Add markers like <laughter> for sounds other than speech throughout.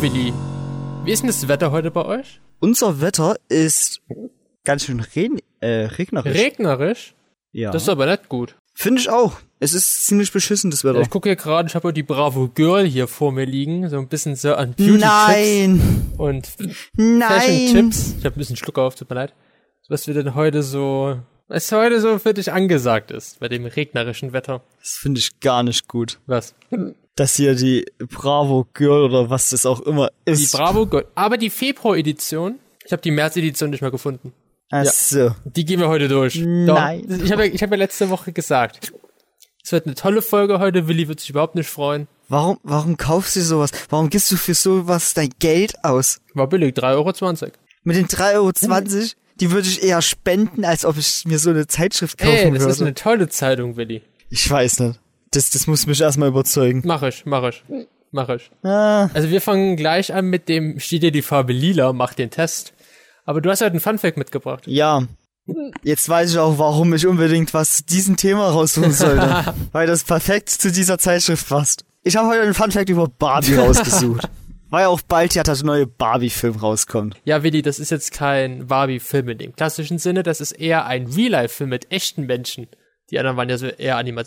Willi. Wie ist denn das Wetter heute bei euch? Unser Wetter ist ganz schön regen, äh, regnerisch. Regnerisch? ja. Das ist aber nicht gut. Finde ich auch. Es ist ziemlich beschissen, das Wetter. Ich gucke hier gerade, ich habe die Bravo Girl hier vor mir liegen. So ein bisschen so an Beauty-Tipps Nein! und Nein! Fashion-Tipps. Ich habe ein bisschen Schluck auf, tut mir leid. Was wir denn heute so, was heute so für dich angesagt ist, bei dem regnerischen Wetter. Das finde ich gar nicht gut. Was? Dass hier die Bravo Girl oder was das auch immer Die ist. Bravo Girl. Aber die Februar-Edition, ich habe die März-Edition nicht mehr gefunden. Ach so. Die gehen wir heute durch. Nein. Doch. Ich habe ja, ich hab ja letzte Woche gesagt, es wird eine tolle Folge heute. Willi wird sich überhaupt nicht freuen. Warum, warum kaufst du sowas? Warum gibst du für sowas dein Geld aus? War billig, 3,20 Euro. Mit den 3,20 Euro, die würde ich eher spenden, als ob ich mir so eine Zeitschrift kaufen Ey, das würde. ist eine tolle Zeitung, Willi. ich weiß nicht. Das, das muss mich erstmal überzeugen. Mach ich, mach ich, mach ich. Ah, Also wir fangen gleich an mit dem, steht dir die Farbe lila, mach den Test. Aber du hast halt einen Funfact mitgebracht. ja. Jetzt weiß ich auch, warum ich unbedingt was zu diesem Thema raussuchen sollte. <laughs> weil das perfekt zu dieser Zeitschrift passt. Ich habe heute einen Funfact über Barbie <laughs> rausgesucht. Weil auch bald ja der neue Barbie-Film rauskommt. Ja, Willi, das ist jetzt kein Barbie-Film in dem klassischen Sinne, das ist eher ein Real-Life-Film mit echten Menschen. Die anderen waren ja so eher Anima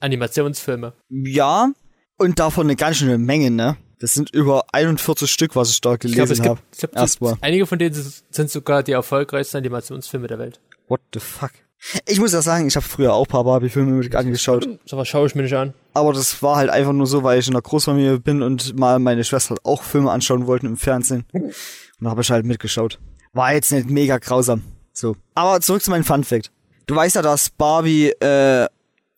Animationsfilme. Ja, und davon eine ganz schöne Menge, ne? Das sind über 41 Stück, was ich da glaube, gelesen habe. ich glaub, Erstmal. einige von denen sind sogar die erfolgreichsten Animationsfilme der Welt. What the fuck? Ich muss ja sagen, ich habe früher auch ein paar Barbie-Filme angeschaut. So was schaue ich mir nicht an. Aber das war halt einfach nur so, weil ich in der Großfamilie bin und mal meine Schwester auch Filme anschauen wollten im Fernsehen. Und da habe ich halt mitgeschaut. War jetzt nicht mega grausam. So. Aber zurück zu meinem Fun Fact. Du weißt ja, dass Barbie äh,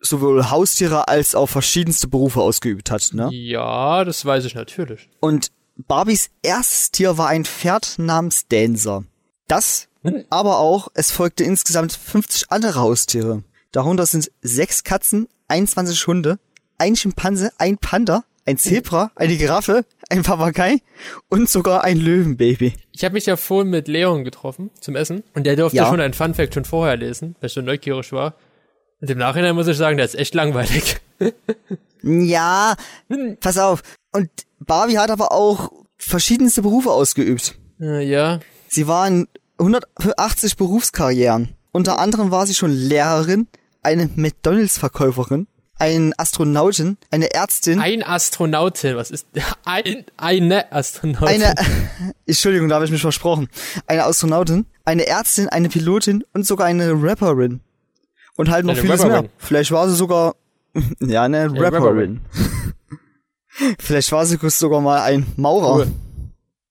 sowohl Haustiere als auch verschiedenste Berufe ausgeübt hat, ne? Ja, das weiß ich natürlich. Und Barbies erstes Tier war ein Pferd namens Dancer. Das, aber auch, es folgte insgesamt 50 andere Haustiere. Darunter sind sechs Katzen, 21 Hunde, ein Schimpanse, ein Panda, ein Zebra, eine Giraffe, ein Papagei und sogar ein Löwenbaby. Ich habe mich ja vorhin mit Leon getroffen zum Essen und der durfte Ja. schon ein Funfact schon vorher lesen, weil ich so neugierig war. Und im Nachhinein muss ich sagen, der ist echt langweilig. <laughs> Ja, pass auf. Und Barbie hat aber auch verschiedenste Berufe ausgeübt. Äh, ja, Sie war in 180 Berufskarrieren. Unter anderem war sie schon Lehrerin, eine McDonalds-Verkäuferin, eine Astronautin, eine Ärztin, ein Astronautin, was ist ein, eine Astronautin? eine, <laughs> Entschuldigung, da habe ich mich versprochen, eine Astronautin, eine Ärztin, eine Pilotin und sogar eine Rapperin. Und halt noch Eine vieles Rapperin. mehr. Vielleicht war sie sogar, ja, eine Eine Rapperin. Vielleicht war sie sogar mal ein Maurer. Cool.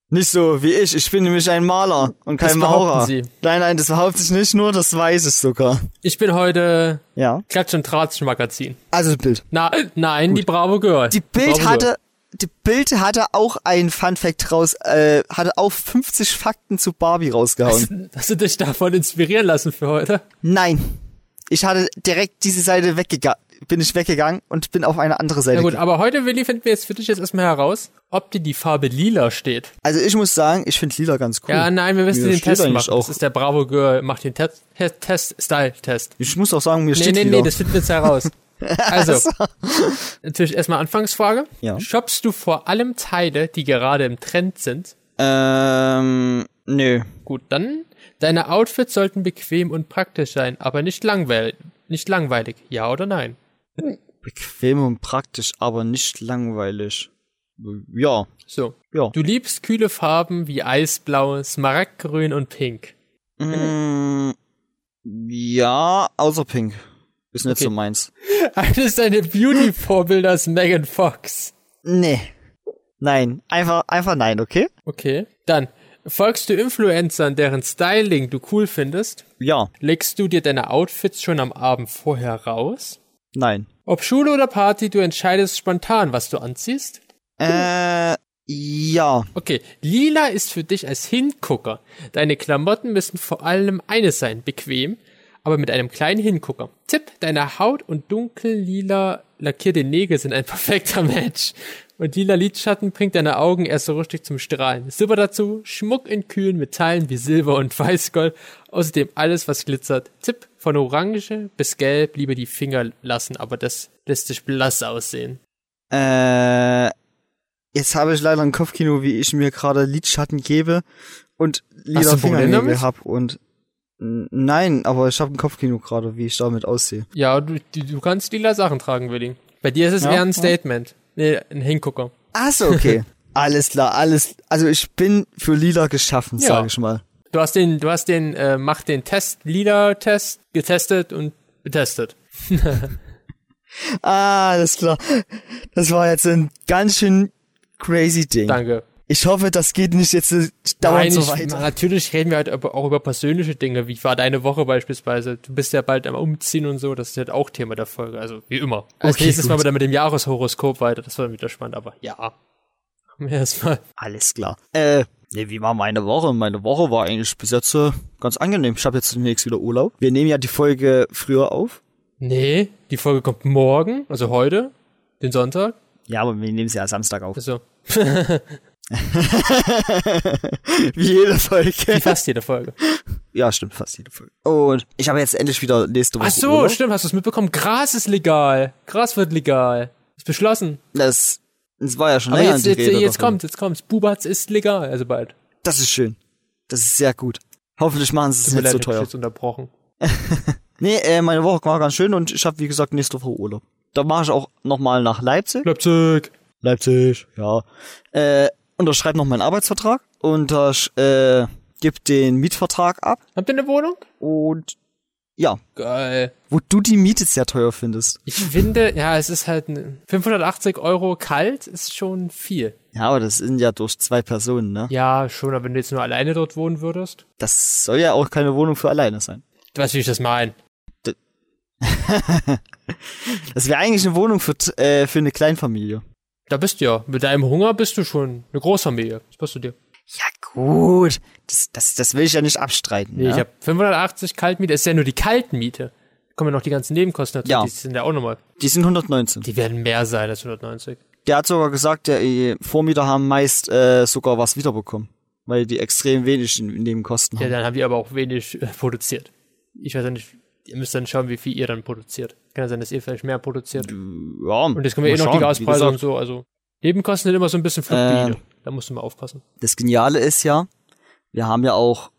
Nicht so wie ich. Ich bin nämlich ein Maler und kein Das behaupten Maurer. Sie. Nein, nein, das behaupte ich nicht nur, das weiß ich sogar. Ich bin heute Ja. Klatsch- und Tratsch-Magazin. Also das Bild. Na, nein, die Bravo Girl. Die Bravo Bild Girl. hatte, die Bild hatte auch ein Fun Fact raus, äh, hatte auch 50 Fakten zu Barbie rausgehauen. Hast du dich davon inspirieren lassen für heute? Nein. Ich hatte direkt diese Seite weggegangen, bin ich weggegangen und bin auf eine andere Seite Na gut, gegangen. aber heute, Willi, finden wir jetzt für dich jetzt erstmal heraus, ob dir die Farbe lila steht. Also ich muss sagen, ich finde Lila ganz cool. Ja, nein, wir müssen Mir den Test machen. Auch. Das ist der Bravo Girl, macht den Test, Test, Test Style-Test. Ich muss auch sagen, mir Nee, steht nee, Lila. nee, das finden wir jetzt heraus. <laughs> Also, natürlich erstmal Anfangsfrage. Ja. Shoppst du vor allem Teile, die gerade im Trend sind? ähm, nö. Gut, dann, deine Outfits sollten bequem und praktisch sein, aber nicht langweilig. Nicht langweilig, ja oder nein? Bequem und praktisch, aber nicht langweilig. Ja, So. ja. Du liebst kühle Farben wie Eisblau, Smaragdgrün und Pink. Mm, ja, außer Pink. Ist nicht Okay. so meins. <laughs> Eines deiner Beauty-Vorbilder ist Megan Fox. Nee. Nein, einfach, einfach nein, okay? Okay. Dann, folgst du Influencern, deren Styling du cool findest? Ja, Legst du dir deine Outfits schon am Abend vorher raus? Nein. Ob Schule oder Party, du entscheidest spontan, was du anziehst? Äh, ja. Okay, lila ist für dich als Hingucker. Deine Klamotten müssen vor allem eines sein, bequem, aber mit einem kleinen Hingucker. Tipp, deine Haut und dunkel-lila lackierte Nägel sind ein <laughs> perfekter Match. Und lila Lidschatten bringt deine Augen erst so richtig zum Strahlen. Super dazu, Schmuck in kühlen Metallen wie Silber und <laughs> Weißgold. Außerdem alles, was glitzert. Tipp, von Orange bis Gelb lieber die Finger lassen, aber das lässt sich blass aussehen. Äh, Jetzt habe ich leider ein Kopfkino, wie ich mir gerade Lidschatten gebe und lila Fingernägel damit? hab und nein, aber ich habe ein Kopfkino gerade, wie ich damit aussehe. Ja, du, du, kannst lila Sachen tragen, Willi. Bei dir ist es Ja, eher ein. Statement. Nee, ein Hingucker. Ach so, okay. <laughs> alles klar, alles. Also ich bin für lila geschaffen, Ja. sage ich mal. Du hast den, du hast den, äh, mach den Test, Lila-Test getestet und betestet. <laughs> Ah, alles klar. Das war jetzt ein ganz schön crazy Ding. Danke. Ich hoffe, das geht nicht jetzt dauernd Nein, so ich, weiter. natürlich reden wir halt auch über persönliche Dinge. Wie war deine Woche beispielsweise? Du bist ja bald am Umziehen und so. Das ist halt auch Thema der Folge. Also wie immer. Als Okay, nächstes gut. mal wieder mit dem Jahreshoroskop weiter. Das war dann wieder spannend. Aber ja. Erstmal. Alles klar. Äh, nee, wie war meine Woche? Meine Woche war eigentlich bis jetzt äh, ganz angenehm. Ich habe jetzt demnächst wieder Urlaub. Wir nehmen ja die Folge früher auf. Nee, die Folge kommt morgen, also heute, den Sonntag. Ja, aber wir nehmen sie ja Samstag auf. Also <laughs> Wie jede wie Folge. fast jede Folge. ja, stimmt, fast jede Folge. Und ich habe jetzt endlich wieder nächste Woche Ach so, Urlaub. stimmt, hast du es mitbekommen? Gras ist legal. Gras wird legal. Ist beschlossen. Das, das war ja schon Aber länger jetzt, jetzt, Rede jetzt davon. kommt, jetzt kommt's. Bubatz ist legal, also bald. Das ist schön. Das ist sehr gut. Hoffentlich machen sie es nicht so leid, ich teuer. jetzt unterbrochen. <laughs> Nee, äh, meine Woche war ganz schön und ich habe, wie gesagt, nächste Woche Urlaub. Da mache ich auch nochmal nach Leipzig. Leipzig. Leipzig, ja. Äh, unterschreibe noch meinen Arbeitsvertrag und äh, gib den Mietvertrag ab Habt ihr eine Wohnung? und ja, Geil. wo du die Miete sehr teuer findest. Ich finde, ja, es ist halt ein 580 Euro kalt, ist schon viel. Ja, aber das sind ja durch zwei Personen, ne? Ja, schon, aber wenn du jetzt nur alleine dort wohnen würdest. Das soll ja auch keine Wohnung für alleine sein. Du weißt, wie ich das meine. <laughs> Das wäre eigentlich eine Wohnung für, äh, für eine Kleinfamilie. Da bist du ja. Mit deinem Hunger bist du schon eine Großfamilie. Das passt du dir. Ja, gut. Das, das, das will ich ja nicht abstreiten. Nee, ne? ich habe 580 Kaltmiete. Das ist ja nur die Kaltmiete. Da kommen ja noch die ganzen Nebenkosten dazu. Ja. Die sind ja auch nochmal. Die sind 119. Die werden mehr sein als 190. Der hat sogar gesagt, der Vormieter haben meist äh, sogar was wiederbekommen. Weil die extrem wenig Nebenkosten Ja, haben. dann haben die aber auch wenig äh, produziert. Ich weiß ja nicht. Ihr müsst dann schauen, wie viel ihr dann produziert. Kann ja sein, dass ihr vielleicht mehr produziert. Ja, Und jetzt kommen ja eh noch die schauen. Wie Gaspreise und so. Also Nebenkosten sind immer so ein bisschen fluide. Äh. Da musst du mal aufpassen. Das Geniale ist ja, wir haben ja auch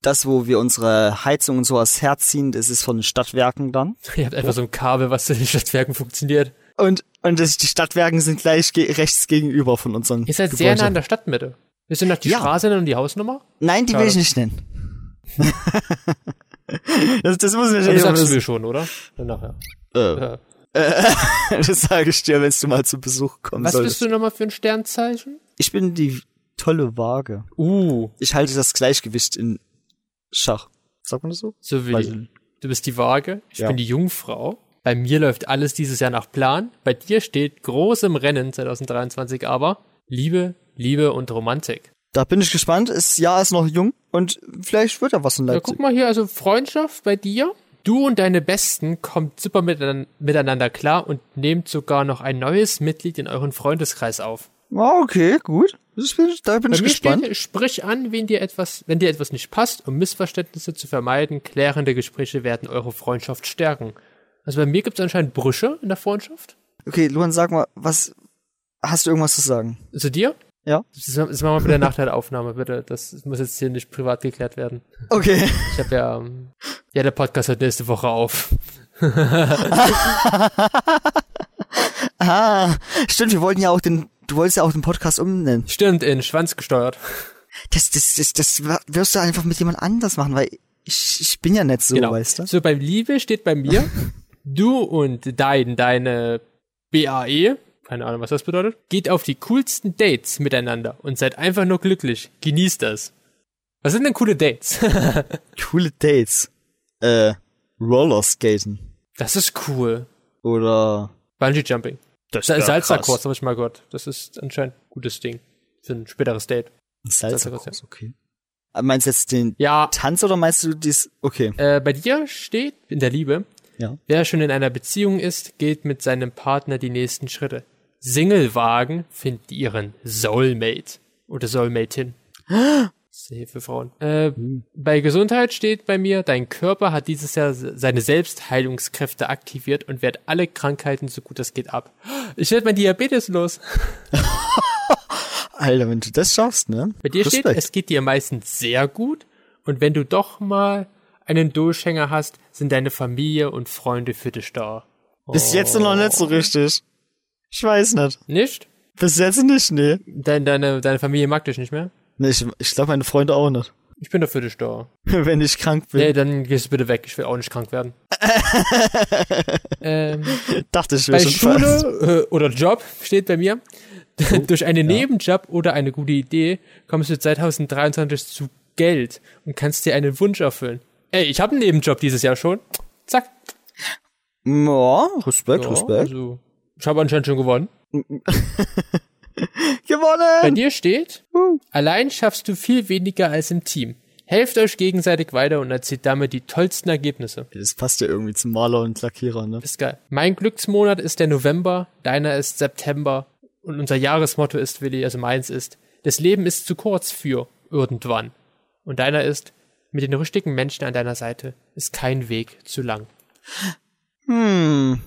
das, wo wir unsere Heizung und sowas herziehen, das ist von den Stadtwerken dann. <laughs> Ihr habt einfach so ein Kabel, was zu den Stadtwerken funktioniert. Und, und das, die Stadtwerken sind gleich ge rechts gegenüber von unseren Ihr seid sehr nah an der Stadtmitte. Wisst ihr noch die Ja. Straße nennen und die Hausnummer? Nein, die will Schade. ich nicht nennen. <laughs> das, das muss ich Das nicht sagst du mir schon, oder? Dann nachher. Äh, Ja. <laughs> das sage ich dir, wenn du mal zu Besuch kommen Was solltest. bist du nochmal für ein Sternzeichen? Ich bin die tolle Waage. Uh, Ich halte das Gleichgewicht in Schach. Sagt man das so? so wie. Du bist die Waage, ich Ja. bin die Jungfrau. Bei mir läuft alles dieses Jahr nach Plan. Bei dir steht groß im Rennen 2023 aber Liebe, Liebe und Romantik. Da bin ich gespannt. Das Jahr ist noch jung und vielleicht wird ja was in Ja, Leipzig. guck mal hier, also Freundschaft bei dir. Du und deine Besten kommt super miteinander klar und nehmt sogar noch ein neues Mitglied in euren Freundeskreis auf. Ah, okay, gut. Bin, da bin Bei ich gespannt. steht, sprich an, wenn dir etwas, wenn dir etwas nicht passt, um Missverständnisse zu vermeiden, klärende Gespräche werden eure Freundschaft stärken. Also bei mir gibt es anscheinend Brüche in der Freundschaft. Okay, Luan, sag mal, was hast du irgendwas zu sagen? Zu dir? Ja. Das, das machen wir bitte nach der Aufnahme, bitte. Das muss jetzt hier nicht privat geklärt werden. Okay. Ich habe ja, ähm, ja, der Podcast hört nächste Woche auf. <laughs> Ah, stimmt, wir wollten ja auch den, du wolltest ja auch den Podcast umnennen. Stimmt, in Schwanz gesteuert. Das, das, das, das wirst du einfach mit jemand anders machen, weil ich, ich bin ja nicht so, Genau. weißt du? So, bei Liebe steht bei mir, <laughs> du und dein, deine BAE, keine Ahnung, was das bedeutet, geht auf die coolsten Dates miteinander und seid einfach nur glücklich. Genießt das. Was sind denn coole Dates? <laughs> Coole Dates. Äh, Rollerskaten. Das ist cool. Oder Bungee Jumping. das Sa- Salzerkurs, habe ich mal gehört. Das ist anscheinend ein gutes Ding. Für ein späteres Date. Salzerkurs, okay. Äh, Meinst du jetzt den Ja, Tanz oder meinst du dies, okay. äh, bei dir steht in der Liebe, Ja. wer schon in einer Beziehung ist, geht mit seinem Partner die nächsten Schritte. Singlewagen finden ihren Soulmate oder Soulmatein. Das <gasps> Hilfe für Frauen. Äh, Bei Gesundheit steht bei mir, dein Körper hat dieses Jahr se- seine Selbstheilungskräfte aktiviert und wehrt alle Krankheiten so gut es geht ab. Ich werde mein Diabetes los. <laughs> Alter, wenn du das schaffst, ne? Bei dir steht, Respekt. es geht dir meistens sehr gut und wenn du doch mal einen Durchhänger hast, sind deine Familie und Freunde für dich da. Bis jetzt noch nicht so richtig. Ich weiß nicht. Nicht? Bis jetzt nicht, nee. Deine, deine, deine Familie mag dich nicht mehr? Nee, ich, ich glaube meine Freunde auch nicht. <laughs> Ich bin doch für dich da. wenn ich krank bin. Nee, dann gehst du bitte weg. Ich will auch nicht krank werden. <laughs> ähm, Dachte ich bei wäre schon fast. Schule äh, oder Job steht bei mir, <laughs> durch einen Nebenjob oder eine gute Idee kommst du 2023 zu Geld und kannst dir einen Wunsch erfüllen. Ey, ich habe einen Nebenjob dieses Jahr schon. Zack. Ja, Respekt, Ja, Respekt. also, ich habe anscheinend schon gewonnen. <laughs> Bei Gewonnen! dir steht, allein schaffst du viel weniger als im Team. Helft euch gegenseitig weiter und erzielt damit die tollsten Ergebnisse. Das passt ja irgendwie zum Maler und Lackierer, ne? Ist geil. Mein Glücksmonat ist der November, deiner ist September und unser Jahresmotto ist, Willi, also meins ist, das Leben ist zu kurz für irgendwann. Und deiner ist, mit den richtigen Menschen an deiner Seite ist kein Weg zu lang. Hm.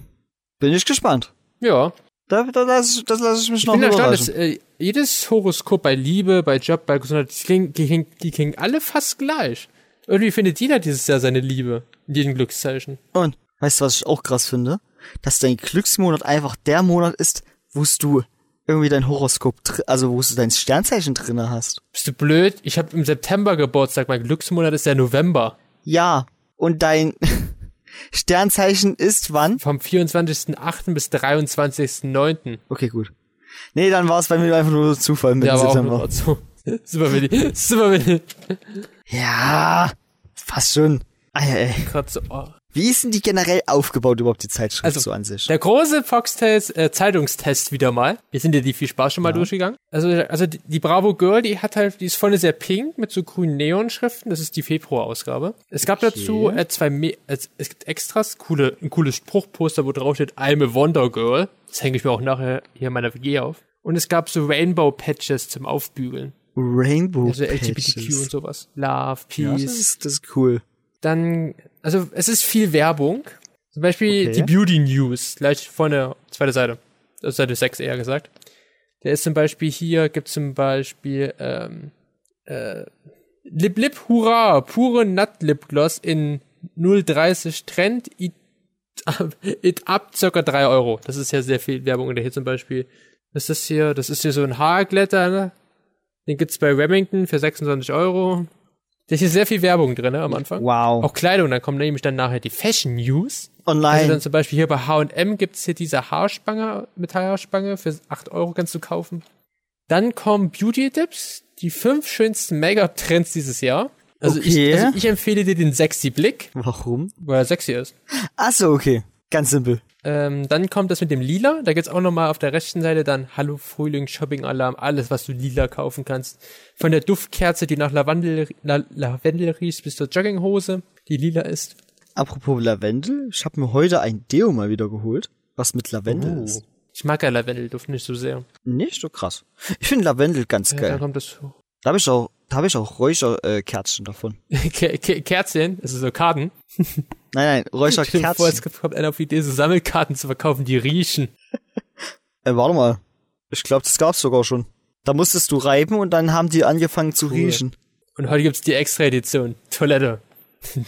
Bin ich gespannt. Ja, Da, da lass ich, das lasse ich mich ich noch bin überraschen. dass äh, jedes Horoskop bei Liebe, bei Job, bei Gesundheit, die klingen, die, klingen, die klingen alle fast gleich. Irgendwie findet jeder dieses Jahr seine Liebe in jedem Glückszeichen. Und, weißt du, was ich auch krass finde? Dass dein Glücksmonat einfach der Monat ist, wo du irgendwie dein Horoskop, also wo du dein Sternzeichen drinne hast. Bist du blöd? Ich habe im September Geburtstag, mein Glücksmonat ist der November. Ja. Und dein Sternzeichen ist wann? Vom 24.08. bis 23.09. Okay, gut. Nee, dann war es bei mir einfach nur Zufall mit Ja, dem aber auch September. nur so. <laughs> Super Willi. Super Willi. Ja, fast schon. Ey. Grad so, oh. Wie ist denn die generell aufgebaut, überhaupt die Zeitschrift Also, so an sich? Der große Foxtails äh, Zeitungstest wieder mal. Wir sind ja die viel Spaß schon mal durchgegangen. Also, also die, die Bravo Girl, die hat halt, die ist vorne sehr pink mit so grünen Neonschriften. Das ist die Februar-Ausgabe. Es gab dazu äh, zwei, Me es, es gibt Extras, coole, ein cooles Spruchposter, wo drauf steht, I'm a Wonder Girl. Das hänge ich mir auch nachher hier in meiner WG auf. Und es gab so Rainbow-Patches zum Aufbügeln. Rainbow Also LGBTQ Patches. und sowas. Love, Ja, Peace. das ist, das ist cool. Dann, also es ist viel Werbung. Zum Beispiel Okay. die Beauty News, gleich vorne, zweite Seite. Also Seite 6 eher gesagt. Der ist zum Beispiel hier, gibt zum Beispiel ähm, äh, Lip Lip Hurra, pure Nut Lip Gloss in 0,30 Trend, it, <laughs> it up circa 3 Euro. Das ist ja sehr viel Werbung. Und hier zum Beispiel, das ist hier, das ist hier so ein Haarglätter, ne? Den gibt's bei Remington für 26 Euro. Da ist hier sehr viel Werbung drin, ne, am Anfang. Wow. Auch Kleidung, dann kommen nämlich dann nachher die Fashion News. Also Online. dann zum Beispiel hier bei H&M gibt's hier diese Haarspange, Metallhaarspange für 8 Euro kannst du kaufen. Dann kommen Beauty-Tipps, die fünf schönsten Make-up-Trends dieses Jahr. Also, Okay. ich, also ich empfehle dir den Sexy Blick, Warum? weil er sexy ist. Ach so, okay. Ganz simpel. Ähm, dann kommt das mit dem Lila. Da gibt's auch nochmal auf der rechten Seite dann Hallo Frühling, Shopping Alarm, alles, was du lila kaufen kannst. Von der Duftkerze, die nach Lavendel, La Lavendel riecht, bis zur Jogginghose, die lila ist. Apropos Lavendel, ich habe mir heute ein Deo mal wieder geholt, was mit Lavendel ist. Ich mag ja Lavendelduft nicht so sehr. Nicht so krass. Ich finde Lavendel ganz Ja, geil. dann kommt das Da habe ich auch, da habe ich auch Räucherkerzchen äh, davon. <laughs> Ke Ke Kerzchen, das ist so Karten. <laughs> Nein, nein, dir vor, es kommt einer auf die Idee, so Sammelkarten zu verkaufen, die riechen. <laughs> Äh, warte mal. Ich glaube, das gab's sogar schon. Da musstest du reiben und dann haben die angefangen zu riechen. Und heute gibt's die Extra-Edition. Toilette.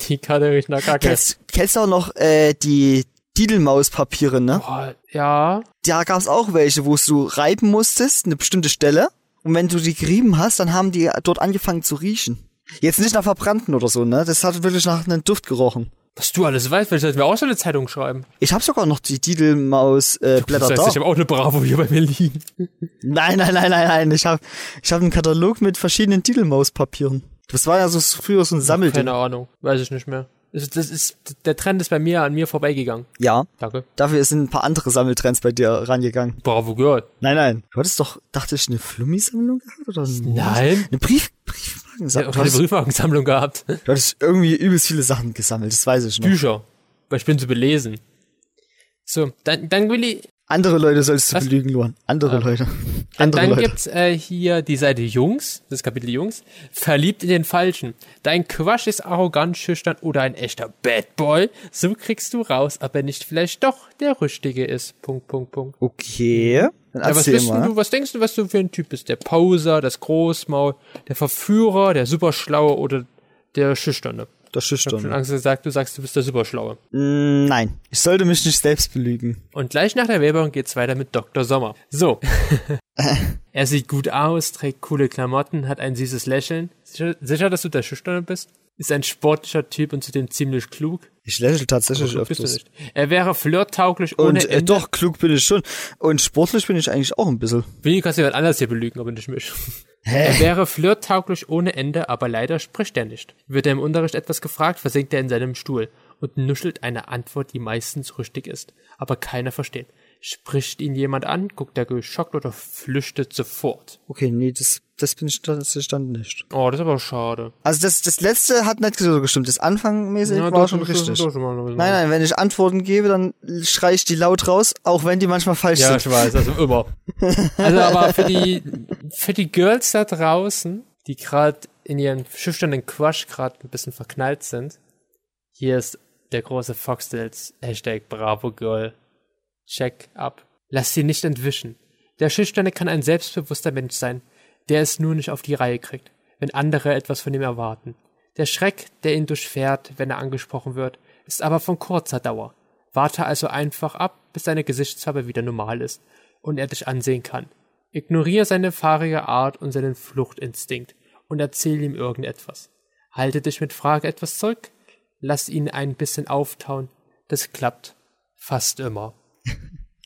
Die Karte riecht nach Kacke. Kennst, kennst du auch noch äh, die Didelmauspapiere, ne? Boah, ja. Da gab's auch welche, wo du reiben musstest, eine bestimmte Stelle. Und wenn du die gerieben hast, dann haben die dort angefangen zu riechen. Jetzt nicht nach Verbrannten oder so, ne? Das hat wirklich nach einem Duft gerochen. Was du alles weißt, vielleicht sollten wir auch so eine Zeitung schreiben. Ich habe sogar noch die Didelmaus äh, Blätter Das heißt, da. ich habe auch eine Bravo hier bei mir liegen. Nein, nein, nein, nein, nein. Ich habe ich hab einen Katalog mit verschiedenen Didelmauspapieren. Das war ja so früher so ein Sammelding. Keine Ahnung, weiß ich nicht mehr. Das ist, das ist, der Trend ist bei mir an mir vorbeigegangen. Ja, Danke. dafür sind ein paar andere Sammeltrends bei dir rangegangen. Bravo gehört. Nein, nein. Du hattest doch, dachte ich, eine Flummi-Sammlung gehabt? Oder ein- Nein. Eine Brief, Ich Briefmarkensammlung. keine hattest, Briefmarkensammlung gehabt. du hattest irgendwie übelst viele Sachen gesammelt, das weiß ich noch. Bücher. Weil ich bin zu belesen. So, dann, dann Willi, Andere Leute sollst du Was? belügen, Luan. Andere Ah. Leute. Andere dann Leute. gibt's äh, hier die Seite Jungs, das Kapitel Jungs, verliebt in den Falschen. Dein Quatsch ist arrogant, schüchtern oder ein echter Bad Boy. So kriegst du raus, ob er nicht vielleicht doch der Richtige ist. Punkt, Punkt, Punkt. Okay. Dann Ja, was, bist du, was denkst du, was du für ein Typ bist? Der Poser, das Großmaul, der Verführer, der Superschlaue oder der Schüchterne? Das Ich hab schon. Angst gesagt, du sagst, du bist der Superschlaue. Mm, Nein, ich sollte mich nicht selbst belügen. Und gleich nach der Werbung geht's weiter mit Dr. Sommer. So. <laughs> er sieht gut aus, trägt coole Klamotten, hat ein süßes Lächeln. Sicher, sicher, dass du der Schüchterne bist? Ist ein sportlicher Typ und zudem ziemlich klug. Ich lächle tatsächlich öfters. Er wäre flirttauglich ohne Und äh, Ende. doch, klug bin ich schon. Und sportlich bin ich eigentlich auch ein bisschen. Willi, kannst du jemand anders hier belügen, aber nicht mich. Er wäre flirttauglich ohne Ende, aber leider spricht er nicht. Wird er im Unterricht etwas gefragt, versinkt er in seinem Stuhl und nuschelt eine Antwort, die meistens richtig ist, aber keiner versteht. Spricht ihn jemand an, guckt er geschockt oder flüchtet sofort. Okay, nee, das, das bin ich tatsächlich dann nicht. Oh, das ist aber schade. Also das, das letzte hat nicht so gestimmt. Das Anfangmäßig Ja, war doch, schon doch, richtig. doch, doch. Nein, nein, wenn ich Antworten gebe, dann schrei ich die laut raus, auch wenn die manchmal falsch Ja, sind. ich weiß, also immer. <laughs> Also aber für die für die Girls da draußen, die gerade in ihren schüchternen Quatsch gerade ein bisschen verknallt sind, hier ist der große Foxtails Hashtag Bravo Girl. Check ab. Lass sie nicht entwischen. Der Schüchterne kann ein selbstbewusster Mensch sein, der es nur nicht auf die Reihe kriegt, wenn andere etwas von ihm erwarten. Der Schreck, der ihn durchfährt, wenn er angesprochen wird, ist aber von kurzer Dauer. Warte also einfach ab, bis seine Gesichtsfarbe wieder normal ist und er dich ansehen kann. Ignoriere seine fahrige Art und seinen Fluchtinstinkt und erzähl ihm irgendetwas. Halte dich mit Frage etwas zurück, lass ihn ein bisschen auftauen. Das klappt fast immer.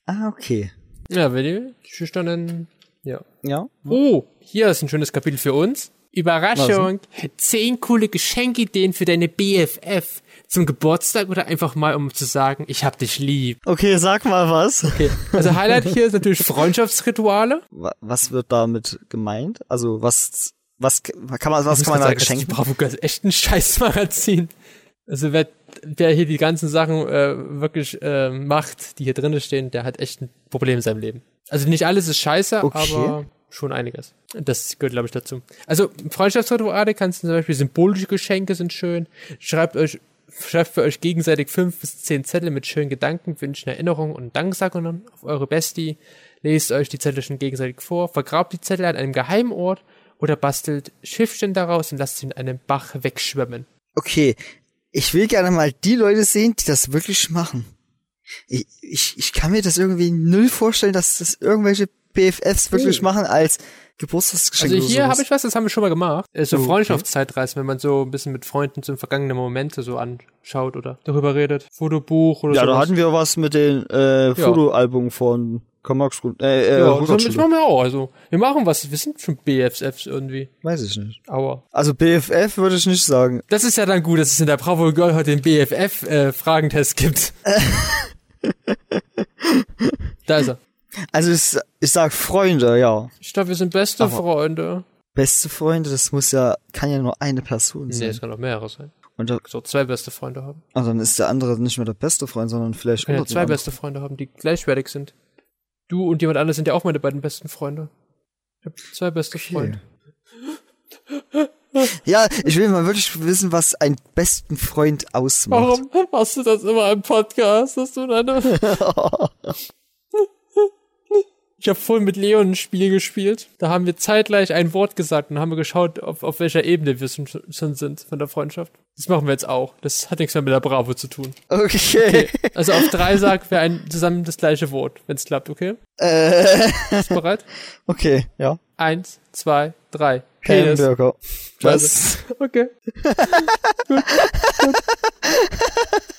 Ah, okay. Ja, wenn die schüchternen, ja. Ja. Oh, hier ist ein schönes Kapitel für uns. Überraschung. Zehn coole Geschenkideen für deine BFF. Zum Geburtstag oder einfach mal, um zu sagen, ich hab dich lieb. Okay, sag mal was. Okay. Also Highlight hier ist natürlich Freundschaftsrituale. Wa- Was wird damit gemeint? Also was was kann man was Ich kann man da grad sagen, Die schenken? Bravo Girls ist echt ein Scheißmagazin. Also wer, wer hier die ganzen Sachen äh, wirklich äh, macht, die hier drin stehen, der hat echt ein Problem in seinem Leben. Also nicht alles ist scheiße, Okay. aber schon einiges. Das gehört, glaube ich, dazu. Also Freundschaftsrituale kannst du zum Beispiel symbolische Geschenke sind schön. Schreibt euch schreibt für euch gegenseitig fünf bis zehn Zettel mit schönen Gedanken, Wünschen, Erinnerungen und Danksagungen auf eure Bestie. Lest euch die Zettel schon gegenseitig vor, vergrabt die Zettel an einem geheimen Ort oder bastelt Schiffchen daraus und lasst sie in einem Bach wegschwimmen. Okay, ich will gerne mal die Leute sehen, die das wirklich machen. Ich, ich, ich kann mir das irgendwie null vorstellen, dass das irgendwelche BFFs wirklich Oh. machen als Geburtstagsgeschenk Also hier habe ich was, das haben wir schon mal gemacht. Äh, So Oh, okay. Freundschaftszeitreisen, wenn man so ein bisschen mit Freunden so vergangene Momente so anschaut oder darüber redet. Fotobuch oder ja, da sowas. hatten wir was mit den äh, Fotoalbum von Komax äh, äh, ja, das, machen wir auch. Also, wir machen was. Wir sind schon BFFs irgendwie. Weiß ich nicht. Aua. Also BFF würde ich nicht sagen. Das ist ja dann gut, dass es in der Bravo Girl heute den BFF-Fragentest äh, gibt. da ist er. Also ich, ich sag Freunde, ja. Ich glaube, wir sind beste Aber- Freunde. Beste Freunde, das muss ja, kann ja nur eine Person Nee, sein. es kann auch mehrere sein. Und da, So zwei beste Freunde haben. ah, dann ist der andere nicht mehr der beste Freund, sondern vielleicht Können ja zwei beste Freunde haben, die gleichwertig sind. Du und jemand anderes sind ja auch meine beiden besten Freunde. Ich habe zwei beste Freunde. <laughs> Ja, ich will mal wirklich wissen, was einen besten Freund ausmacht. Warum machst du das immer im Podcast? Hast du deine <laughs> <laughs> Ich habe vorhin mit Leon ein Spiel gespielt. Da haben wir zeitgleich ein Wort gesagt und haben wir geschaut, auf, auf welcher Ebene wir schon, schon sind von der Freundschaft. Das machen wir jetzt auch. Das hat nichts mehr mit der Bravo zu tun. Okay. Also auf drei sagt wir ein, zusammen das gleiche Wort, wenn es klappt, okay? äh, Bist du bereit? <laughs> okay, ja. Eins, zwei, drei. Penis. Hamburger. Was? Okay. <laughs> <laughs>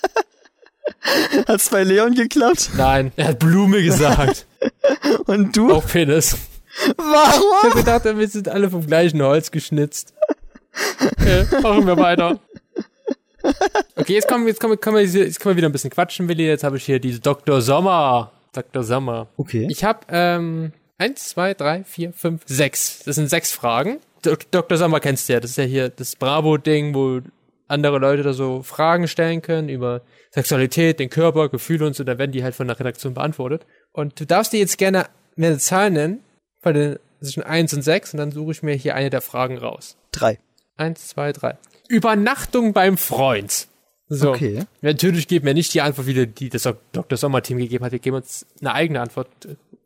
<laughs> Hat's bei Leon geklappt? Nein, er hat Blume gesagt. <laughs> Und du? Auch Penis. Ich Warum? hab gedacht, wir sind alle vom gleichen Holz geschnitzt. Okay, machen wir weiter. Okay, jetzt kommen, jetzt kommen, kommen wir, jetzt können wir wieder ein bisschen quatschen, Willi. Jetzt habe ich hier diese Dr. Sommer. Dr. Sommer. Okay. Ich habe ähm, eins, zwei, drei, vier, fünf, sechs. Das sind sechs Fragen. Dr. Sommer kennst du ja. Das ist ja hier das Bravo-Ding, wo andere Leute da so Fragen stellen können über Sexualität, den Körper, Gefühle und so. Da werden die halt von der Redaktion beantwortet. Und du darfst dir jetzt gerne eine Zahl nennen, von den zwischen 1 und 6, und dann suche ich mir hier eine der Fragen raus. Drei. Eins, zwei, drei. Übernachtung beim Freund. So. Okay. Natürlich geben wir nicht die Antwort, wie die das Dr. Sommer-Team gegeben hat. Wir geben uns eine eigene Antwort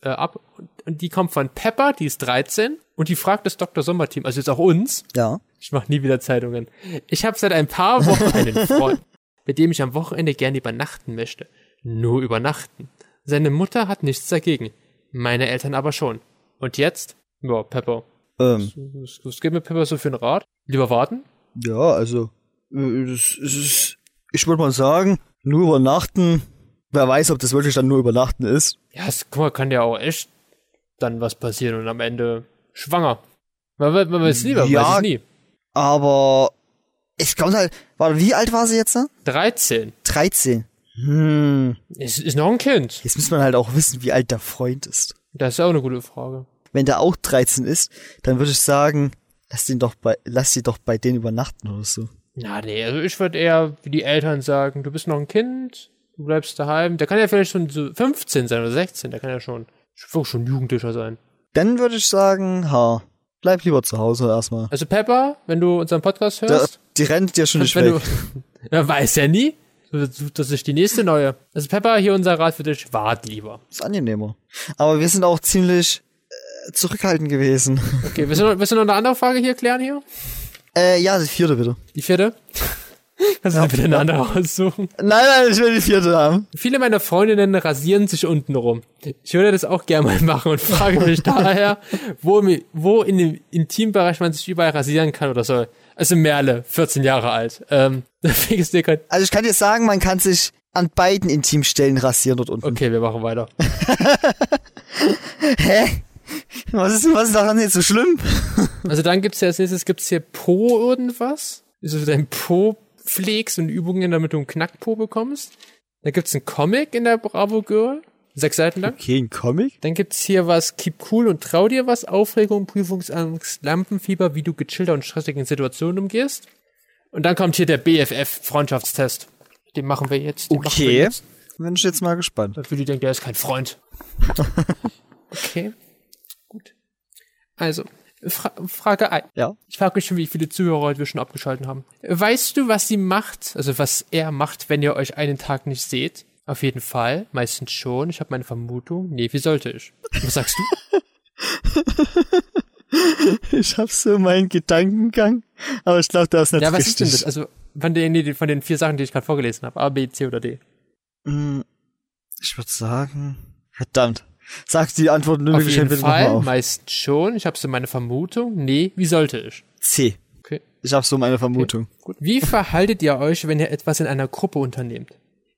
äh, ab. Und die kommt von Pepper, die ist 13. Und die fragt das Dr. Sommer-Team, also jetzt auch uns. Ja. Ich mache nie wieder Zeitungen. Ich habe seit ein paar Wochen <laughs> einen Freund, mit dem ich am Wochenende gerne übernachten möchte. Nur übernachten. Seine Mutter hat nichts dagegen. Meine Eltern aber schon. Und jetzt? Ja, Pepper. Ähm, Was, was gibt mir Pepper so für einen Rat? Lieber warten? ja, also, äh, das, das ist, ich würde mal sagen, nur übernachten. Wer weiß, ob das wirklich dann nur übernachten ist. Ja, es, guck mal, kann ja auch echt dann was passieren und am Ende schwanger. Man, man, man weiß nie, man Ja. weiß es nie. Aber es kommt halt, warte, wie alt war sie jetzt? ne? 13. 13. Hm. Ist, ist noch ein Kind. Jetzt muss man halt auch wissen, wie alt der Freund ist. Das ist auch eine gute Frage. Wenn der auch 13 ist, dann würde ich sagen, lass den doch bei, lass sie doch bei denen übernachten oder so. Na, nee, also ich würde eher wie die Eltern sagen, du bist noch ein Kind, du bleibst daheim. Der kann ja vielleicht schon so 15 sein oder 16, der kann ja schon, schon, schon Jugendlicher sein. Dann würde ich sagen, ha, bleib lieber zu Hause erstmal. Also Pepper, wenn du unseren Podcast hörst, die rennt dir schon nicht wenn weg. du, <laughs> ja, weiß ja nie. Das ist die nächste neue. Also Pepper, hier unser Rat für dich, wart lieber. ist angenehmer. Aber wir sind auch ziemlich äh, zurückhaltend gewesen. Okay, willst du, noch, willst du noch eine andere Frage hier klären hier? äh, ja, die vierte bitte. Die vierte? Kannst du dir bitte eine andere aussuchen? Nein, nein, ich will die vierte haben. Viele meiner Freundinnen rasieren sich unten rum. Ich würde das auch gerne mal <laughs> machen und frage mich <laughs> daher, wo, wo in dem Intimbereich man sich überall rasieren kann oder soll. Also Merle, 14 Jahre alt. Ähm. <laughs> Also ich kann dir sagen, man kann sich an beiden Intimstellen rasieren dort unten. Okay, wir machen weiter. Hä? Was ist, was ist daran jetzt so schlimm? Also dann gibt's ja als nächstes gibt's hier Po irgendwas. Also du dein Po pflegst und Übungen, damit du einen Knackpo bekommst. Dann gibt's einen Comic in der Bravo Girl. Sechs Seiten lang. Okay, ein Comic? Dann gibt's hier was, keep cool und trau dir was, Aufregung, Prüfungsangst, Lampenfieber, wie du gechillter und stressigen Situationen umgehst. Und dann kommt hier der BFF Freundschaftstest. Den machen wir jetzt. Machen wir Okay. jetzt. Bin ich jetzt mal gespannt. Für die denkt, der ist kein Freund. <laughs> okay. Gut. Also, Fra Frage 1. Ja. Ich frage mich schon, wie viele Zuhörer heute wir schon abgeschalten haben. Weißt du, was sie macht, also was er macht, wenn ihr euch einen Tag nicht seht? Auf jeden Fall, meistens schon. Ich habe meine Vermutung. Nee, wie sollte ich? Was sagst du? <laughs> Ich hab so meinen Gedankengang, aber ich glaube, der ist nicht ja, was richtig. ist denn das? Also von den, von den vier Sachen, die ich gerade vorgelesen habe. A, B, C oder D. Hm, Ich würde sagen, verdammt. Sag die Antwort nur Auf jeden Fall, meistens schon. Ich habe so meine Vermutung. Nee, wie sollte ich? C. Okay. Ich habe so meine Vermutung. Gut. Wie verhaltet ihr euch, wenn ihr etwas in einer Gruppe unternehmt?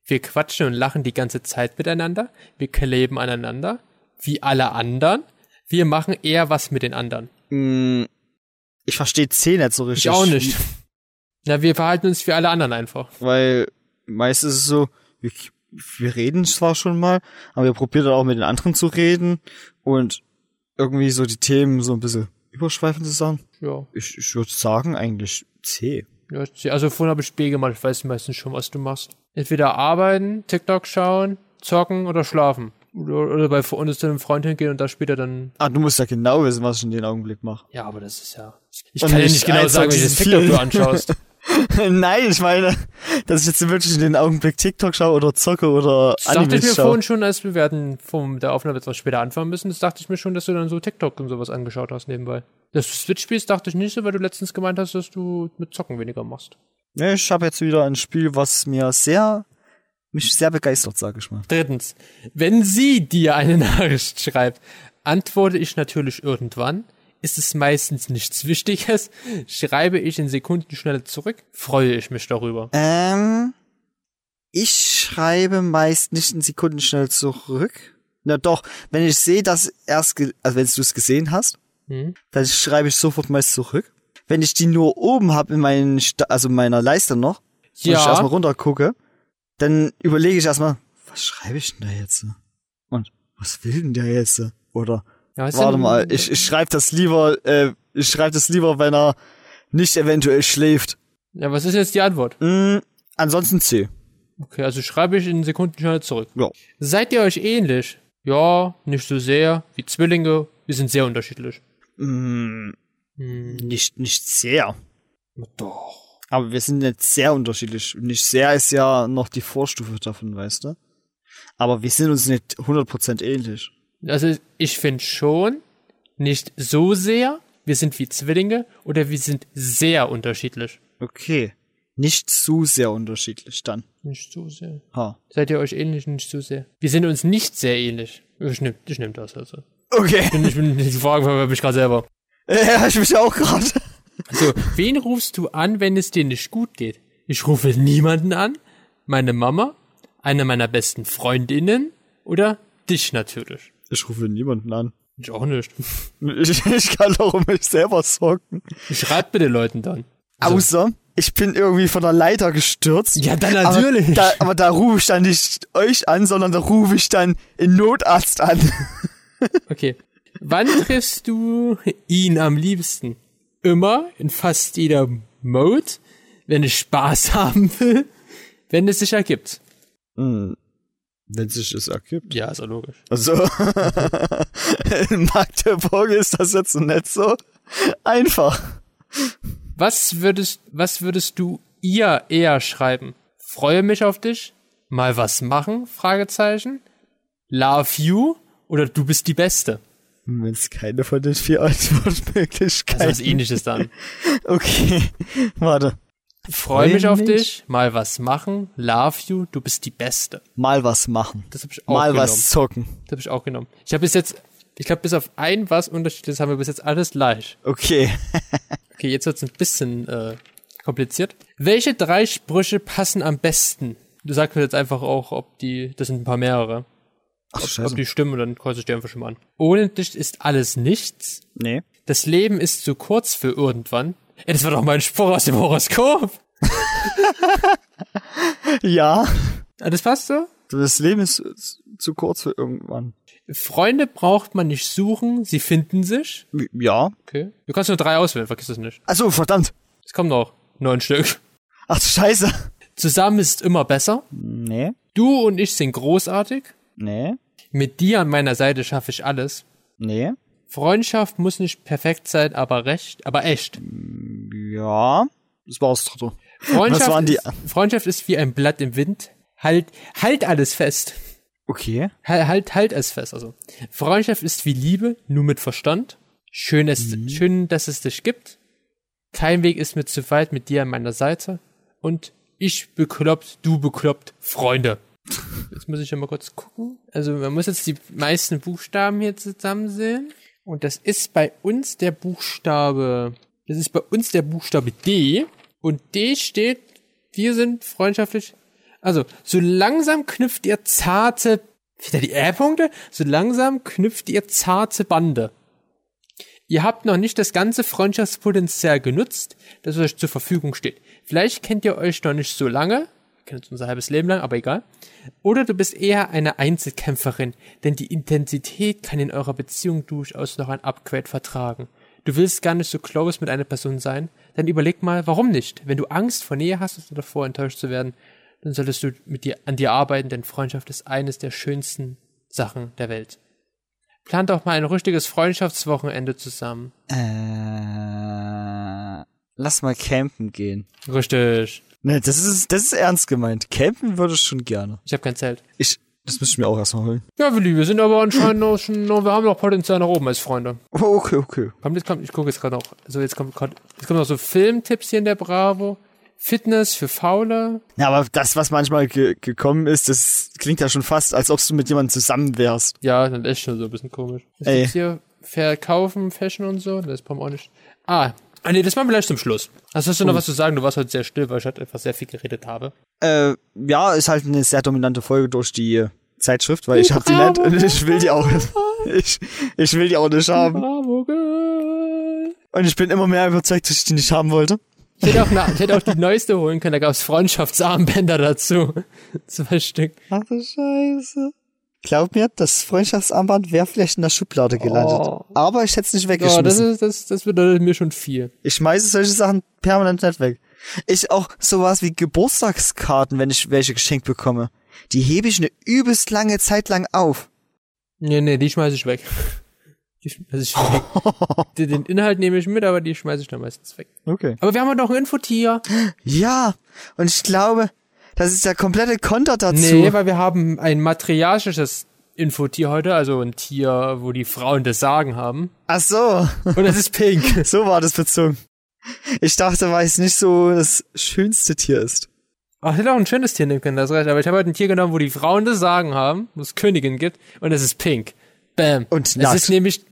Wir quatschen und lachen die ganze Zeit miteinander. Wir kleben aneinander. Wie alle anderen. Wir machen eher was mit den anderen. Hm, Ich verstehe C nicht so richtig. Ich auch nicht. Na, wir verhalten uns wie alle anderen einfach. Weil meist ist es so, wir, wir reden zwar schon mal, aber wir probieren dann auch mit den anderen zu reden und irgendwie so die Themen so ein bisschen überschweifend zu sagen. Ja. Ich, ich würde sagen eigentlich C. ja ich- also vorhin habe ich B gemacht. Ich weiß meistens schon, was du machst. Entweder arbeiten, TikTok schauen, zocken oder schlafen. Oder, oder bei uns zu einem Freund hingehen und da später dann. Ah, du musst ja genau wissen, was ich in dem Augenblick mache. Ja, aber das ist ja. Ich Und kann ja nicht genau sagen, von welches diesen TikTok du anschaust. <laughs> <laughs> Nein, ich meine, dass ich jetzt wirklich in den Augenblick TikTok schaue oder zocke oder Das dachte ich mir schaue. vorhin schon, als wir werden vom der Aufnahme etwas später anfangen müssen. Das dachte ich mir schon, dass du dann so TikTok und sowas angeschaut hast nebenbei. Dass du Switch spielst, dachte ich nicht so, weil du letztens gemeint hast, dass du mit Zocken weniger machst. Ja, ich habe jetzt wieder ein Spiel, was mir sehr, mich sehr begeistert, sag ich mal. Drittens, wenn sie dir eine Nachricht schreibt, antworte ich natürlich irgendwann. Ist es meistens nichts Wichtiges, <laughs> schreibe ich in Sekundenschnelle zurück, freue ich mich darüber. Ähm, ich schreibe meist nicht in Sekunden schnell zurück. Na doch, wenn ich sehe, dass erst, also wenn du es gesehen hast, Hm? dann schreibe ich sofort meist zurück. Wenn ich die nur oben habe in meinen, Sta also in meiner Leiste noch, und ich erstmal Ja, runter gucke, dann überlege ich erstmal, was schreibe ich denn da jetzt? Und was will denn der jetzt? Oder ja warte mal, ich, ich schreibe das lieber, äh, ich schreibe das lieber, wenn er nicht eventuell schläft. ja, was ist jetzt die Antwort? Mm, ansonsten C. Okay, also schreibe ich in Sekundenschnelle zurück. Ja. Seid ihr euch ähnlich? Ja, nicht so sehr. Wie Zwillinge, wir sind sehr unterschiedlich. Mm, nicht, nicht sehr. Doch. Aber wir sind nicht sehr unterschiedlich. Nicht sehr ist ja noch die Vorstufe davon, weißt du? Aber wir sind uns nicht 100% ähnlich. Also ich finde schon, nicht so sehr, wir sind wie Zwillinge oder wir sind sehr unterschiedlich. Okay. Nicht zu sehr unterschiedlich dann. Nicht so sehr. Ha. Seid ihr euch ähnlich? Nicht so sehr. Wir sind uns nicht sehr ähnlich. Ich nehm, ich nehm das also. Okay. Ich bin die Frage habe mich gerade selber. <laughs> Ja, ich mich auch gerade. So, wen rufst du an, wenn es dir nicht gut geht? Ich rufe niemanden an, meine Mama, eine meiner besten Freundinnen oder dich natürlich. Ich rufe niemanden an. Ich auch nicht. <laughs> Ich, ich kann doch um mich selber sorgen. Schreib bitte Leuten dann. Außer, ich bin irgendwie von der Leiter gestürzt. Ja, dann Aber natürlich. da, aber da rufe ich dann nicht euch an, sondern da rufe ich dann den Notarzt an. <laughs> Okay. Wann triffst du ihn am liebsten? Immer, in fast jeder Mode, wenn ich Spaß <laughs> haben will, wenn es sich ergibt. Wenn sich es ergibt. Ja, ist ja logisch. Also, <laughs> in Magdeburg ist das jetzt nicht so einfach. Was würdest, was würdest du ihr eher schreiben? Freue mich auf dich? Mal was machen? Fragezeichen. Love you? Oder du bist die Beste? Wenn es keine von den vier Antwortmöglichkeiten. Also was ähnliches dann. <laughs> Okay, warte. Freue mich auf dich, mal was machen, love you, du bist die Beste. Mal was machen. Das habe ich auch Mal genommen. was zocken. Das habe ich auch genommen. Ich habe bis jetzt, ich glaube bis auf ein was unterschiedliches haben wir bis jetzt alles gleich. Okay. <laughs> Okay, jetzt wird's ein bisschen äh, kompliziert. Welche drei Sprüche passen am besten? Du sagst mir jetzt einfach auch, ob die, das sind ein paar mehrere, Ach, ob scheiße. die stimmen und dann kreuze ich die einfach schon mal an. Ohne dich ist alles nichts. Nee. Das Leben ist zu kurz für irgendwann. Ey, das war doch mein Spruch aus dem Horoskop. <laughs> Ja. Ah, das passt so? Das Leben ist zu- kurz für irgendwann. Freunde braucht man nicht suchen, sie finden sich. Ja. Okay. Du kannst nur drei auswählen, vergiss das nicht. Also verdammt. Es kommen noch neun Stück. Ach du Scheiße. Zusammen ist immer besser. Nee. Du und ich sind großartig. Nee. Mit dir an meiner Seite schaffe ich alles. Nee. Freundschaft muss nicht perfekt sein, aber recht, aber echt. Ja. Das war's, Trotto. Freundschaft, Was waren die- ist, Freundschaft ist wie ein Blatt im Wind. Halt, halt alles fest. Okay. Halt, halt, halt es fest. Also, Freundschaft ist wie Liebe, nur mit Verstand. Schön, es, Mhm. schön, dass es dich gibt. Kein Weg ist mir zu weit mit dir an meiner Seite. Und ich bekloppt, du bekloppt, Freunde. <laughs> Jetzt muss ich ja mal kurz gucken. Also, man muss jetzt die meisten Buchstaben hier zusammen sehen. Und das ist bei uns der Buchstabe, das ist bei uns der Buchstabe D. Und D steht, wir sind freundschaftlich also, so langsam knüpft ihr zarte, wieder die R-Punkte, so langsam knüpft ihr zarte Bande. Ihr habt noch nicht das ganze Freundschaftspotenzial genutzt, das euch zur Verfügung steht. Vielleicht kennt ihr euch noch nicht so lange, kennt uns unser halbes Leben lang, aber egal. Oder du bist eher eine Einzelkämpferin, denn die Intensität kann in eurer Beziehung durchaus noch ein Upgrade vertragen. Du willst gar nicht so close mit einer Person sein, dann überleg mal, warum nicht? Wenn du Angst vor Nähe hast oder davor enttäuscht zu werden, dann solltest du mit dir an dir arbeiten, denn Freundschaft ist eines der schönsten Sachen der Welt. Plant auch mal ein richtiges Freundschaftswochenende zusammen. Äh, lass mal campen gehen. Richtig. Ne, das ist, das ist ernst gemeint. Campen würde ich schon gerne. Ich habe kein Zelt. Ich, das müsste ich mir auch erstmal holen. Ja, Willi, wir sind aber anscheinend noch schon, noch, wir haben noch Potenzial nach oben als Freunde. Oh, okay, okay. Kommt, jetzt kommt, ich gucke jetzt gerade noch. Also jetzt kommt grad, jetzt kommt noch so Filmtipps hier in der Bravo. Fitness für Faule. Ja, aber das, was manchmal ge gekommen ist, das klingt ja schon fast, als ob du mit jemandem zusammen wärst. Ja, das ist echt schon so ein bisschen komisch. Was Ey. hier? Verkaufen, Fashion und so? Das brauchen wir auch nicht. Ah, ah nee, das machen wir gleich zum Schluss. Also hast du noch was zu sagen? Du warst heute sehr still, weil ich halt einfach sehr viel geredet habe. Äh, ja, ist halt eine sehr dominante Folge durch die Zeitschrift, weil ich hab die nicht und ich will die auch <laughs> ich, ich will die auch nicht haben. Und ich bin immer mehr überzeugt, dass ich die nicht haben wollte. Ich hätte auch, na, ich hätte auch die neueste holen können, da gab's Freundschaftsarmbänder dazu. <laughs> Zwei Stück. Ach du Scheiße. Glaub mir, das Freundschaftsarmband wäre vielleicht in der Schublade gelandet. Oh. Aber ich hätte es nicht Ja, weggeschmissen. das ist, das, das bedeutet mir schon viel. Ich schmeiße solche Sachen permanent nicht weg. Ich auch sowas wie Geburtstagskarten, wenn ich welche geschenkt bekomme. Die hebe ich eine übelst lange Zeit lang auf. Nee, nee, die schmeiße ich weg. <laughs> Die schmeiße ich weg. Den den Inhalt nehme ich mit, aber die schmeiße ich dann meistens weg. Okay. Aber wir haben ja noch ein Infotier. Ja, und ich glaube, das ist der komplette Konter dazu. Nee, weil wir haben ein matriarchisches Infotier heute, also ein Tier, wo die Frauen das Sagen haben. Ach so, Und das ist pink. <laughs> so war das bezogen. Ich dachte, weil es nicht so das schönste Tier ist. Ach, ich hätte auch ein schönes Tier nehmen können, das recht. Aber ich habe heute ein Tier genommen, wo die Frauen das Sagen haben, wo es Königin gibt. Und es ist pink. Bam. Und es nackt. ist nämlich,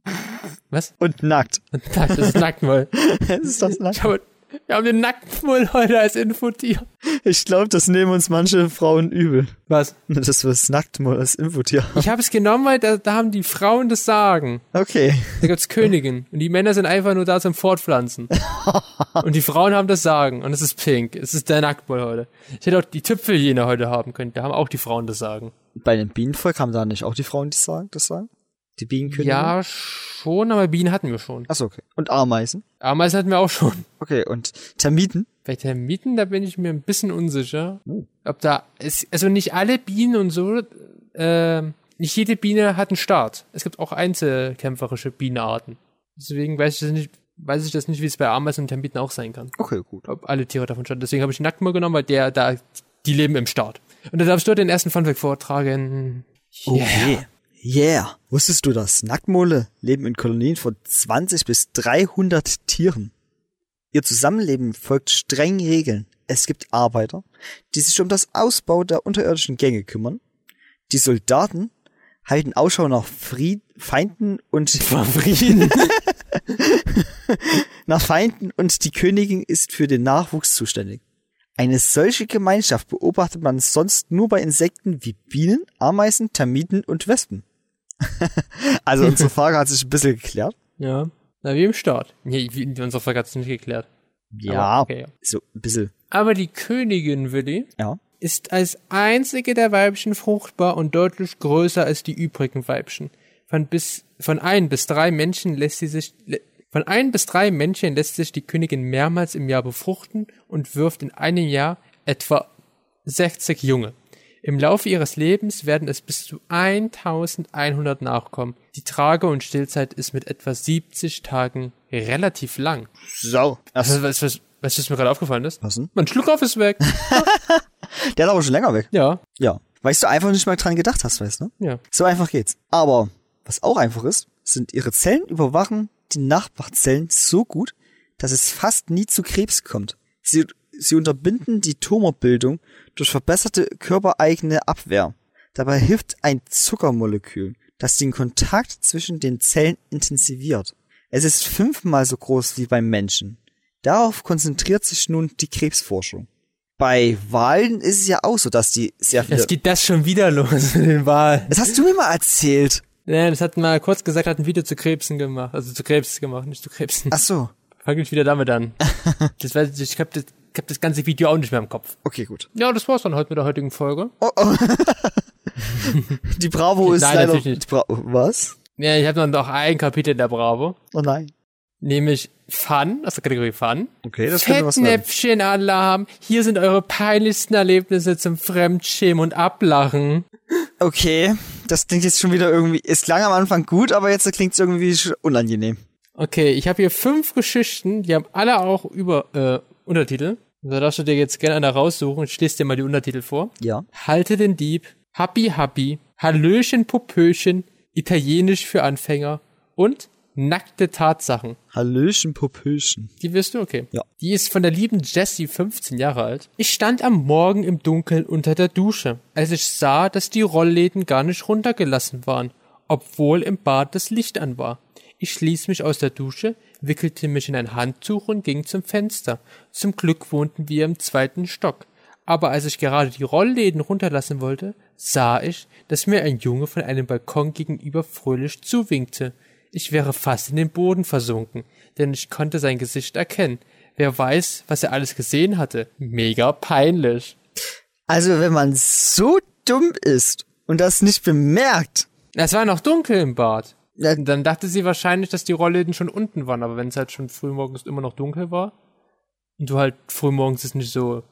was? Und nackt. Nackt, das ist Nacktmull. <laughs> ist das nackt? Ich habe, wir haben den Nacktmull heute als Infotier. Ich glaube, das nehmen uns manche Frauen übel. Was? Das wird nackt mal als Infotier. Ich habe es genommen, weil da, da haben die Frauen das Sagen. Okay. Da gibt's Königin. Und die Männer sind einfach nur da zum Fortpflanzen. <laughs> Und die Frauen haben das Sagen. Und es ist pink. Es ist der Nacktmull heute. Ich hätte auch die Tüpfeljäne heute haben können. Da haben auch die Frauen das Sagen. Bei dem Bienenvolk haben da nicht auch die Frauen, die sagen, das sagen? Die Bienenkönigin? Ja, schon, aber Bienen hatten wir schon. Achso, okay. Und Ameisen? Ameisen hatten wir auch schon. <laughs> Okay, und Termiten? Bei Termiten, da bin ich mir ein bisschen unsicher. Ob da, ist, also nicht alle Bienen und so, äh, nicht jede Biene hat einen Start. Es gibt auch einzelkämpferische Bienenarten. Deswegen weiß ich das nicht, weiß ich das nicht, wie es bei Ameisen und Termiten auch sein kann. Okay, gut. Ob alle Tiere davon starten. Deswegen habe ich Nacktmull genommen, weil der, da, die leben im Start. Und da darfst du den ersten Funfact vortragen. Okay. Yeah. Wusstest du, dass Nacktmole leben in Kolonien von 20 bis 300 Tieren? Ihr Zusammenleben folgt strengen Regeln. Es gibt Arbeiter, die sich um das Ausbau der unterirdischen Gänge kümmern. Die Soldaten halten Ausschau nach Fried Feinden und <laughs> Frieden. <laughs> nach Feinden und die Königin ist für den Nachwuchs zuständig. Eine solche Gemeinschaft beobachtet man sonst nur bei Insekten wie Bienen, Ameisen, Termiten und Wespen. <laughs> also unsere <laughs> Frage hat sich ein bisschen geklärt. ja. Na, wie im Start. Nee, wie, unsere Frage hat es nicht geklärt. Ja, Aber, okay, ja. so ein bisschen. Aber die Königin, Willi, Ja. ist als einzige der Weibchen fruchtbar und deutlich größer als die übrigen Weibchen. Von bis, von ein bis drei Männchen lässt sie sich, von ein bis drei Männchen lässt sich die Königin mehrmals im Jahr befruchten und wirft in einem Jahr etwa 60 Junge. Im Laufe ihres Lebens werden es bis zu 1100 Nachkommen. Die Trage- und Stillzeit ist mit etwa 70 Tagen relativ lang. So. Was, was, was, was ist mir gerade aufgefallen ist? Was denn? Mein Schluckauf ist weg. <laughs> Der ist aber schon länger weg. Ja, Ja. Weil du einfach nicht mal dran gedacht hast, weißt du? ja. So einfach geht's. Aber was auch einfach ist, sind ihre Zellen überwachen die Nachbarzellen so gut, dass es fast nie zu Krebs kommt. Sie, sie unterbinden die Tumorbildung durch verbesserte körpereigene Abwehr. Dabei hilft ein Zuckermolekül, das den Kontakt zwischen den Zellen intensiviert. Es ist fünfmal so groß wie beim Menschen. Darauf konzentriert sich nun die Krebsforschung. Bei Walen ist es ja auch so, dass die sehr viele... Jetzt geht das schon wieder los mit den Wahlen. Das hast du mir mal erzählt. Ja, das hat mal kurz gesagt, hat ein Video zu Krebsen gemacht. Also zu Krebs gemacht, nicht zu Krebsen. Ach so. Fang ich wieder damit an. <laughs> Das weiß ich, ich hab das, ich hab das ganze Video auch nicht mehr im Kopf. Okay, gut. Ja, das war's dann heute mit der heutigen Folge. Oh, oh. <laughs> die Bravo ist Nein, leider. natürlich nicht. Bra was? Ja, ich habe dann noch ein Kapitel in der Bravo. Oh nein. Nämlich Fun, aus der Kategorie Fun. Okay, das könnte was. Fettnäpfchen-Alarm. Hier sind eure peinlichsten Erlebnisse zum Fremdschämen und Ablachen. Okay, das klingt jetzt schon wieder irgendwie. Es klang am Anfang gut, aber jetzt klingt es irgendwie unangenehm. Okay, ich habe hier fünf Geschichten, die haben alle auch über äh, Untertitel. Da darfst du dir jetzt gerne einer raussuchen. Ich lese dir mal die Untertitel vor. Ja. Halte den Dieb, Happy Happy, Hallöchen Popöchen, Italienisch für Anfänger und Nackte Tatsachen. Hallöchen Popöchen. Die wirst du? Okay. Ja. Die ist von der lieben Jessie, 15 Jahre alt. Ich stand am Morgen im Dunkeln unter der Dusche, als ich sah, dass die Rollläden gar nicht runtergelassen waren, obwohl im Bad das Licht an war. Ich ließ mich aus der Dusche, wickelte mich in ein Handtuch und ging zum Fenster. Zum Glück wohnten wir im zweiten Stock. Aber als ich gerade die Rollläden runterlassen wollte, sah ich, dass mir ein Junge von einem Balkon gegenüber fröhlich zuwinkte. Ich wäre fast in den Boden versunken, denn ich konnte sein Gesicht erkennen. Wer weiß, was er alles gesehen hatte. Mega peinlich. Also, wenn man so dumm ist und das nicht bemerkt, Es war noch dunkel im Bad. Ja. Dann dachte sie wahrscheinlich, dass die Rollläden schon unten waren, aber wenn es halt schon frühmorgens immer noch dunkel war und du halt frühmorgens es nicht so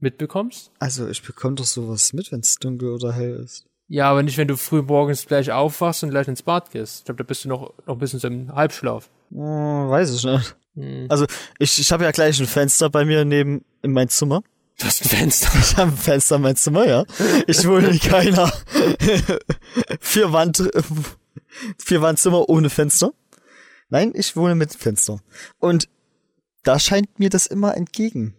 mitbekommst. also ich bekomme doch sowas mit, wenn es dunkel oder hell ist. Ja, aber nicht, wenn du früh morgens gleich aufwachst und gleich ins Bad gehst. Ich glaube, da bist du noch, noch ein bisschen so im Halbschlaf. Hm, weiß ich nicht. Also ich, ich habe ja gleich ein Fenster bei mir neben in mein Zimmer. Du hast ein Fenster. <laughs> Ich habe ein Fenster in mein Zimmer, ja. Ich wohne in keiner <laughs> <laughs> vier Wand vier Wandzimmer ohne Fenster. Nein, ich wohne mit Fenster. Und da scheint mir das immer entgegen.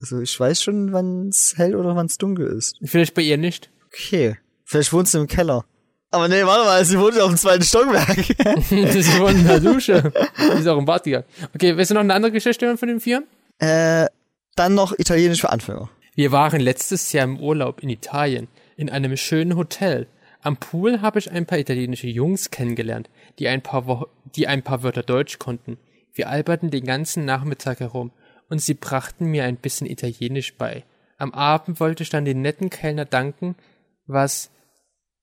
Also ich weiß schon, wann es hell oder wann es dunkel ist. Vielleicht bei ihr nicht. Okay. Vielleicht wohnst du im Keller. Aber nee, warte mal, sie wohnt auf dem zweiten Stockwerk. <laughs> Sie wohnt in der Dusche. Die ist auch im Bad gegangen. Okay, willst du noch eine andere Geschichte hören von den vier? äh, dann noch Italienisch für Anfänger. Wir waren letztes Jahr im Urlaub in Italien, in einem schönen Hotel. Am Pool habe ich ein paar italienische Jungs kennengelernt, die ein paar, Wo die ein paar Wörter Deutsch konnten. Wir alberten den ganzen Nachmittag herum und sie brachten mir ein bisschen Italienisch bei. Am Abend wollte ich dann den netten Kellner danken, was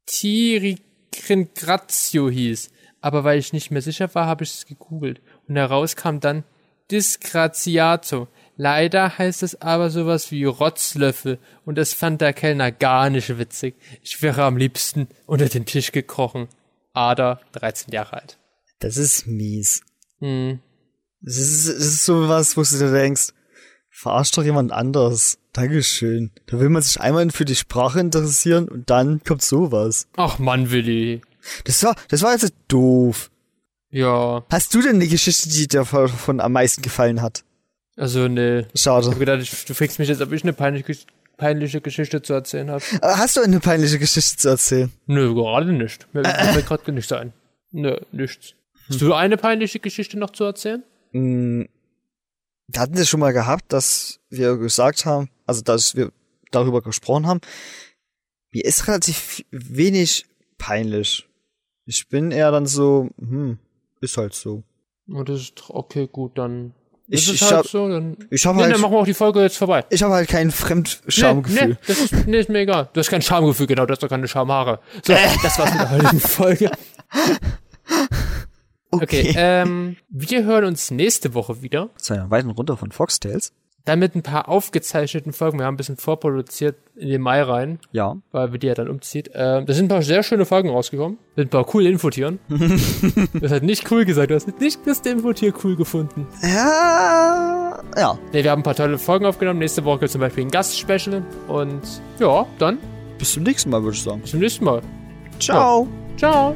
Tiricringrazio hieß, aber weil ich nicht mehr sicher war, habe ich es gegoogelt und heraus kam dann Disgraziato. Leider heißt es aber sowas wie Rotzlöffel und das fand der Kellner gar nicht witzig. Ich wäre am liebsten unter den Tisch gekrochen. Ada, 13 Jahre alt. Das ist mies. Hm. Das ist, das ist so was, wo du dir denkst, verarscht doch jemand anders. Dankeschön. Da will man sich einmal für die Sprache interessieren und dann kommt sowas. Ach Mann, Willi. Das war, das war jetzt doof. Ja, Hast du denn eine Geschichte, die dir von am meisten gefallen hat? Also ne. Ich Schade. hab gedacht, ich- du fragst mich jetzt, ob ich eine peinliche, peinliche Geschichte zu erzählen habe. Aber Hast du eine peinliche Geschichte zu erzählen? Nö, gerade nicht. Mir fällt gerade nichts ein. Nö, nichts. Hast du eine peinliche Geschichte noch zu erzählen? Mm, Wir hatten es schon mal gehabt, dass wir gesagt haben, also dass wir darüber gesprochen haben. Mir ist relativ wenig peinlich. Ich bin eher dann so, hm, ist halt so. Oh, das ist okay, gut, dann. Ich- ist es ich halt hab- so, dann. Ich habe Nee, halt, dann machen wir auch die Folge jetzt vorbei. ich habe halt kein Fremdschamgefühl. Nee, nee, das ist, nee, ist mir egal. Du hast kein Schamgefühl, genau, du hast doch keine Schamhaare. So, das war's mit der heutigen Folge. <laughs> Okay, ähm, wir hören uns nächste Woche wieder. Zu einer weiteren Runde von Foxtails. Dann mit ein paar aufgezeichneten Folgen. Wir haben ein bisschen vorproduziert in den Mai rein, Ja. weil wir die ja dann umzieht. Ähm, da sind ein paar sehr schöne Folgen rausgekommen. Mit ein paar coole Infotieren. <laughs> das hat nicht cool gesagt. Du hast nicht das Infotier cool gefunden. Ja. Ja. Ne, wir haben ein paar tolle Folgen aufgenommen. Nächste Woche zum Beispiel ein Gastspecial. Und ja, dann Bis zum nächsten Mal, würde ich sagen. bis zum nächsten Mal. Ciao. Ciao.